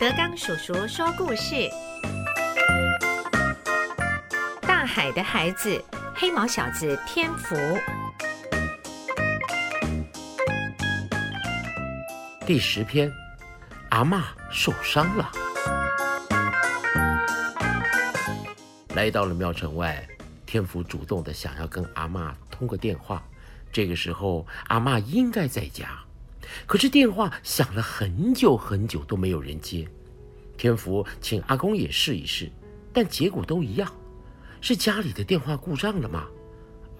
德刚叔叔说故事：大海的孩子，黑毛小子天福。第十篇，阿嬷受伤了。来到了庙城外，天福主动的想要跟阿嬷通个电话。这个时候，阿嬷应该在家。可是电话响了很久很久都没有人接，天福请阿公也试一试，但结果都一样，是家里的电话故障了吗？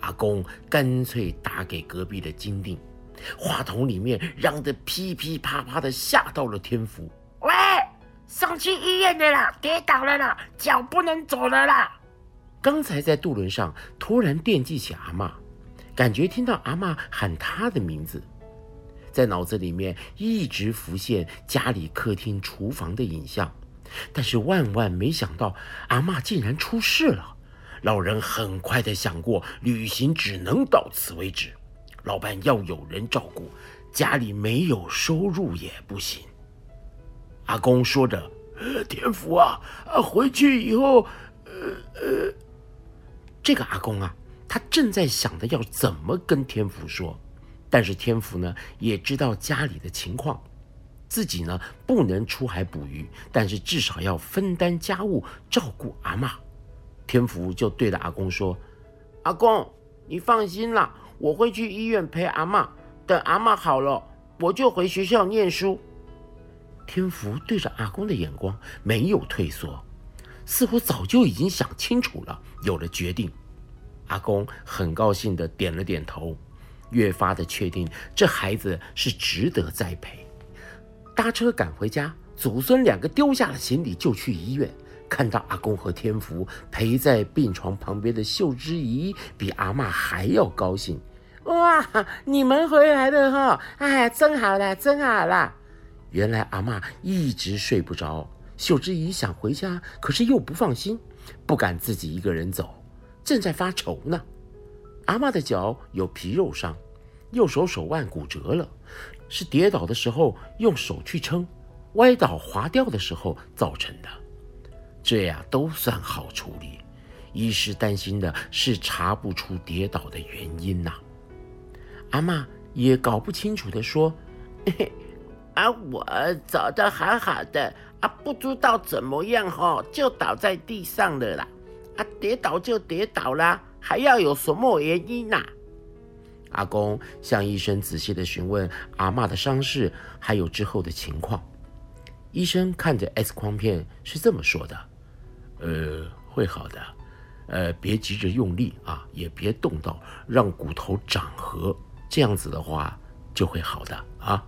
阿公干脆打给隔壁的金定，话筒里面嚷得噼噼啪啪的，吓到了天福。喂，送去医院的啦，跌倒了啦，脚不能走了啦。刚才在渡轮上突然惦记起阿妈，感觉听到阿妈喊他的名字。在脑子里面一直浮现家里客厅、厨房的影像，但是万万没想到，阿妈竟然出事了。老人很快的想过，旅行只能到此为止，老伴要有人照顾，家里没有收入也不行。阿公说着：“天福啊，啊，回去以后，呃呃，这个阿公啊，他正在想着要怎么跟天福说。”但是天福呢也知道家里的情况，自己呢不能出海捕鱼，但是至少要分担家务，照顾阿妈。天福就对着阿公说：“阿公，你放心啦，我会去医院陪阿妈，等阿妈好了，我就回学校念书。”天福对着阿公的眼光没有退缩，似乎早就已经想清楚了，有了决定。阿公很高兴的点了点头。越发的确定，这孩子是值得栽培。搭车赶回家，祖孙两个丢下了行李就去医院。看到阿公和天福陪在病床旁边的秀芝姨，比阿妈还要高兴。哇，你们回来了哈！哎，真好了，真好了。原来阿妈一直睡不着，秀芝姨想回家，可是又不放心，不敢自己一个人走，正在发愁呢。阿妈的脚有皮肉伤，右手手腕骨折了，是跌倒的时候用手去撑，歪倒滑掉的时候造成的。这呀都算好处理，医师担心的是查不出跌倒的原因呐。阿妈也搞不清楚的说：“嘿嘿啊，我走的好好的，啊，不知道怎么样哈，就倒在地上了啦。啊，跌倒就跌倒啦。”还要有什么原因呐？阿公向医生仔细的询问阿妈的伤势，还有之后的情况。医生看着 X 光片是这么说的：“呃，会好的，呃，别急着用力啊，也别动到，让骨头长合，这样子的话就会好的啊。”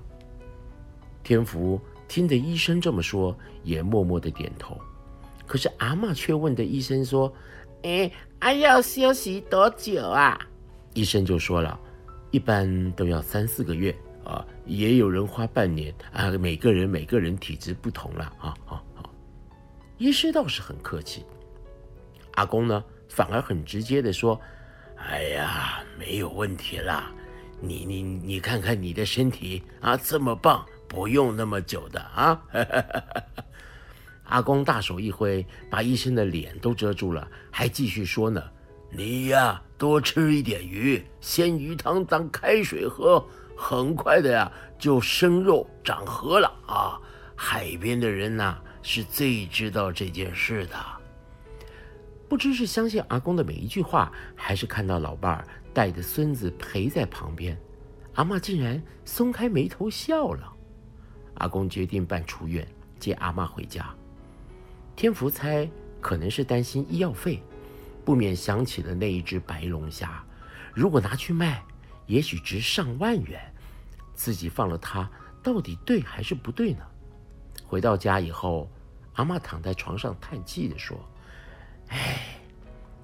天福听着医生这么说，也默默的点头。可是阿妈却问的医生说。哎，还要休息多久啊？医生就说了，一般都要三四个月啊，也有人花半年啊。每个人每个人体质不同了啊啊啊！医师倒是很客气，阿公呢反而很直接的说：“哎呀，没有问题啦，你你你看看你的身体啊，这么棒，不用那么久的啊。” 阿公大手一挥，把医生的脸都遮住了，还继续说呢：“你呀，多吃一点鱼，鲜鱼汤当开水喝，很快的呀，就生肉长核了啊！海边的人呐，是最知道这件事的。不知是相信阿公的每一句话，还是看到老伴儿带着孙子陪在旁边，阿妈竟然松开眉头笑了。阿公决定办出院，接阿妈回家。”天福猜可能是担心医药费，不免想起了那一只白龙虾，如果拿去卖，也许值上万元。自己放了它，到底对还是不对呢？回到家以后，阿妈躺在床上叹气的说：“哎，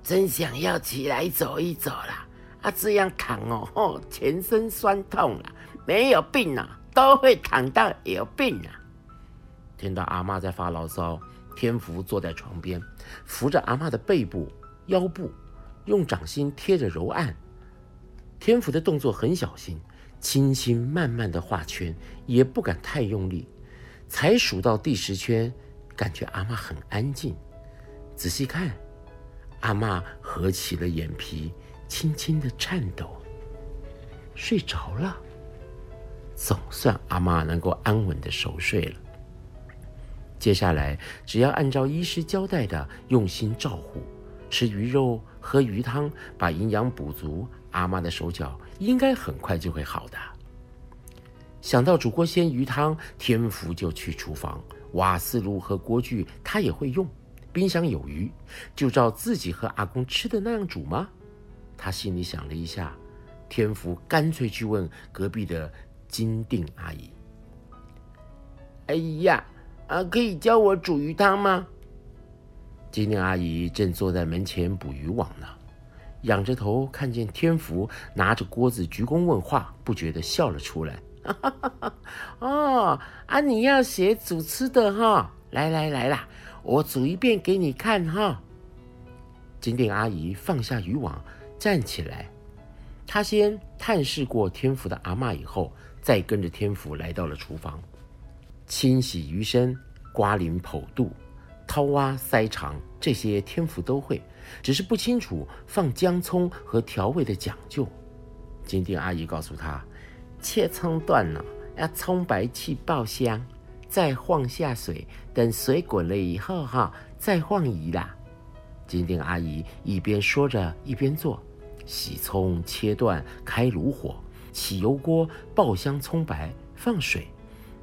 真想要起来走一走啦！啊，这样躺哦，全身酸痛了。没有病啊，都会躺到有病啊。”听到阿妈在发牢骚。天福坐在床边，扶着阿妈的背部、腰部，用掌心贴着揉按。天福的动作很小心，轻轻慢慢的画圈，也不敢太用力。才数到第十圈，感觉阿妈很安静。仔细看，阿妈合起了眼皮，轻轻的颤抖，睡着了。总算阿妈能够安稳的熟睡了。接下来，只要按照医师交代的用心照护，吃鱼肉、喝鱼汤，把营养补足，阿妈的手脚应该很快就会好的。想到煮锅鲜鱼汤，天福就去厨房，瓦斯炉和锅具他也会用，冰箱有鱼，就照自己和阿公吃的那样煮吗？他心里想了一下，天福干脆去问隔壁的金定阿姨：“哎呀！”啊，可以教我煮鱼汤吗？金玲阿姨正坐在门前捕鱼网呢，仰着头看见天福拿着锅子鞠躬问话，不觉得笑了出来。哈哈哈哦，啊，你要学煮吃的哈？来来来啦，我煮一遍给你看哈。金定阿姨放下渔网，站起来，她先探视过天福的阿妈，以后再跟着天福来到了厨房。清洗鱼身、刮鳞剖肚、掏挖腮肠，这些天福都会，只是不清楚放姜葱和调味的讲究。金定阿姨告诉他，切葱段了，要葱白气爆香，再放下水，等水滚了以后哈，再放鱼啦。金定阿姨一边说着一边做，洗葱、切断、开炉火、起油锅、爆香葱白、放水。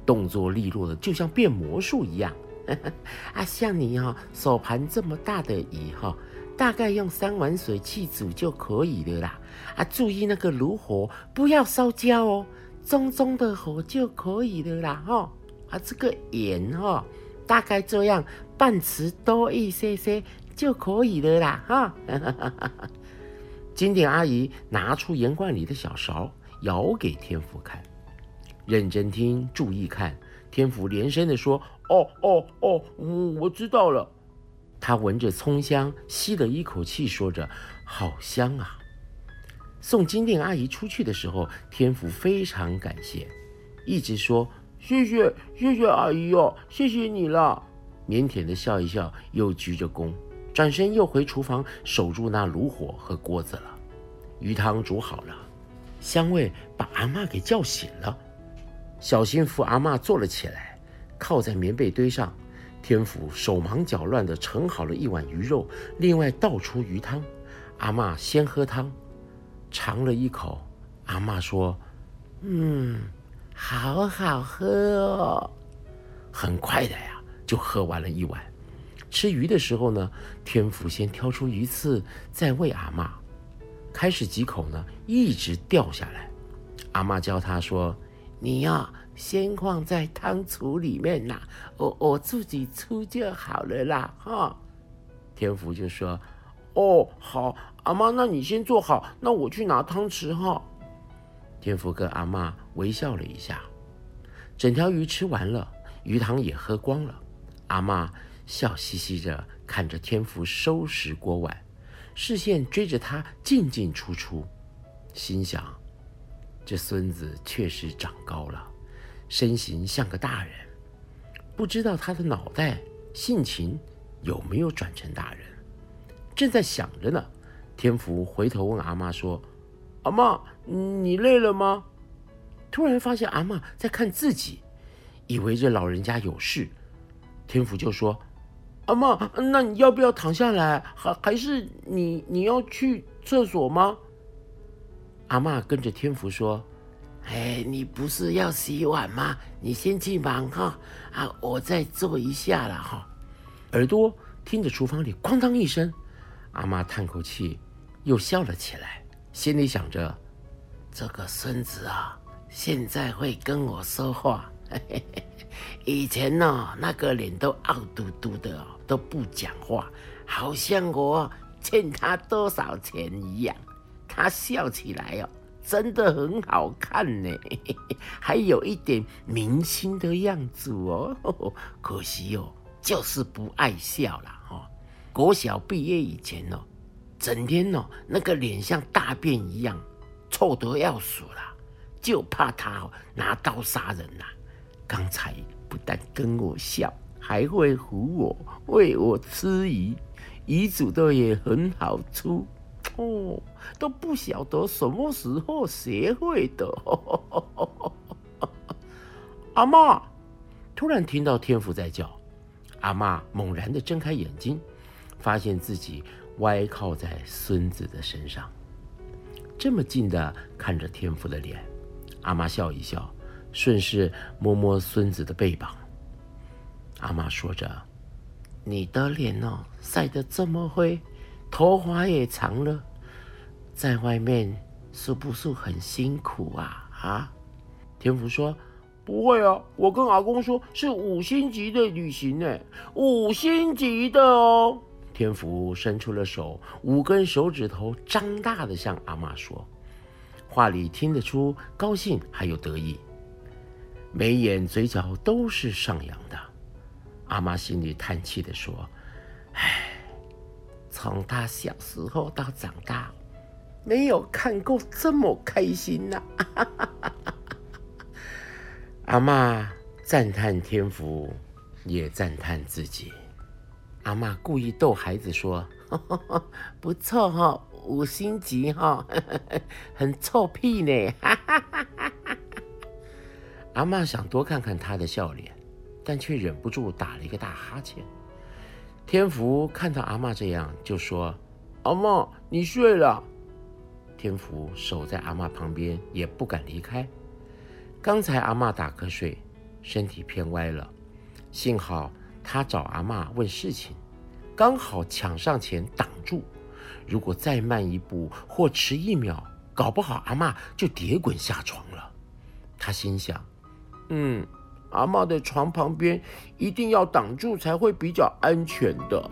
动作利落的，就像变魔术一样。啊，像你哈手盘这么大的鱼哈，大概用三碗水去煮就可以了啦。啊，注意那个炉火不要烧焦哦，中中的火就可以了啦。哈，啊，这个盐哈，大概这样半匙多一些些就可以了啦。哈，金典阿姨拿出盐罐里的小勺，舀给天福看。认真听，注意看。天福连声地说：“哦哦哦，嗯我知道了。”他闻着葱香，吸了一口气，说着：“好香啊！”送金店阿姨出去的时候，天福非常感谢，一直说：“谢谢，谢谢阿姨哦，谢谢你了。”腼腆的笑一笑，又鞠着躬，转身又回厨房守住那炉火和锅子了。鱼汤煮好了，香味把阿妈给叫醒了。小心扶阿妈坐了起来，靠在棉被堆上。天福手忙脚乱地盛好了一碗鱼肉，另外倒出鱼汤。阿妈先喝汤，尝了一口。阿妈说：“嗯，好好喝哦。”很快的呀，就喝完了一碗。吃鱼的时候呢，天福先挑出鱼刺，再喂阿妈。开始几口呢，一直掉下来。阿妈教他说。你呀，先放在汤橱里面啦，我我自己出就好了啦，哈。天福就说：“哦，好，阿妈，那你先做好，那我去拿汤匙哈。”天福跟阿妈微笑了一下，整条鱼吃完了，鱼汤也喝光了。阿妈笑嘻嘻着看着天福收拾锅碗，视线追着他进进出出，心想。这孙子确实长高了，身形像个大人，不知道他的脑袋性情有没有转成大人。正在想着呢，天福回头问阿妈说：“阿妈，你累了吗？”突然发现阿妈在看自己，以为这老人家有事，天福就说：“阿妈，那你要不要躺下来？还还是你你要去厕所吗？”阿妈跟着天福说：“哎，你不是要洗碗吗？你先去忙哈，啊，我再做一下了哈。”耳朵听着厨房里哐当一声，阿妈叹口气，又笑了起来，心里想着：“这个孙子啊，现在会跟我说话。以前呢，那个脸都凹嘟嘟的，都不讲话，好像我欠他多少钱一样。”他笑起来哦，真的很好看呢，还有一点明星的样子哦。可惜哦，就是不爱笑了哈。国小毕业以前哦，整天哦那个脸像大便一样，臭得要死了，就怕他拿刀杀人呐。刚才不但跟我笑，还会唬我，喂我吃鱼，鱼煮的也很好吃。哦，都不晓得什么时候学会的。阿妈突然听到天福在叫，阿妈猛然的睁开眼睛，发现自己歪靠在孙子的身上，这么近的看着天福的脸。阿妈笑一笑，顺势摸摸孙子的背膀。阿妈说着：“你的脸哦，晒得这么灰，头发也长了，在外面是不是很辛苦啊？”啊？天福说：“不会啊，我跟阿公说是五星级的旅行呢，五星级的哦。”天福伸出了手，五根手指头张大的向阿妈说。话里听得出高兴，还有得意，眉眼嘴角都是上扬的。阿妈心里叹气的说：“唉，从他小时候到长大，没有看过这么开心呐！” 阿妈赞叹天福，也赞叹自己。阿妈故意逗孩子说：“ 不错哈。”五星级哈，很臭屁呢！阿妈想多看看他的笑脸，但却忍不住打了一个大哈欠。天福看到阿妈这样，就说：“阿妈，你睡了。”天福守在阿妈旁边，也不敢离开。刚才阿妈打瞌睡，身体偏歪了，幸好他找阿妈问事情，刚好抢上前挡住。如果再慢一步或迟一秒，搞不好阿妈就跌滚下床了。他心想：“嗯，阿妈的床旁边一定要挡住才会比较安全的。”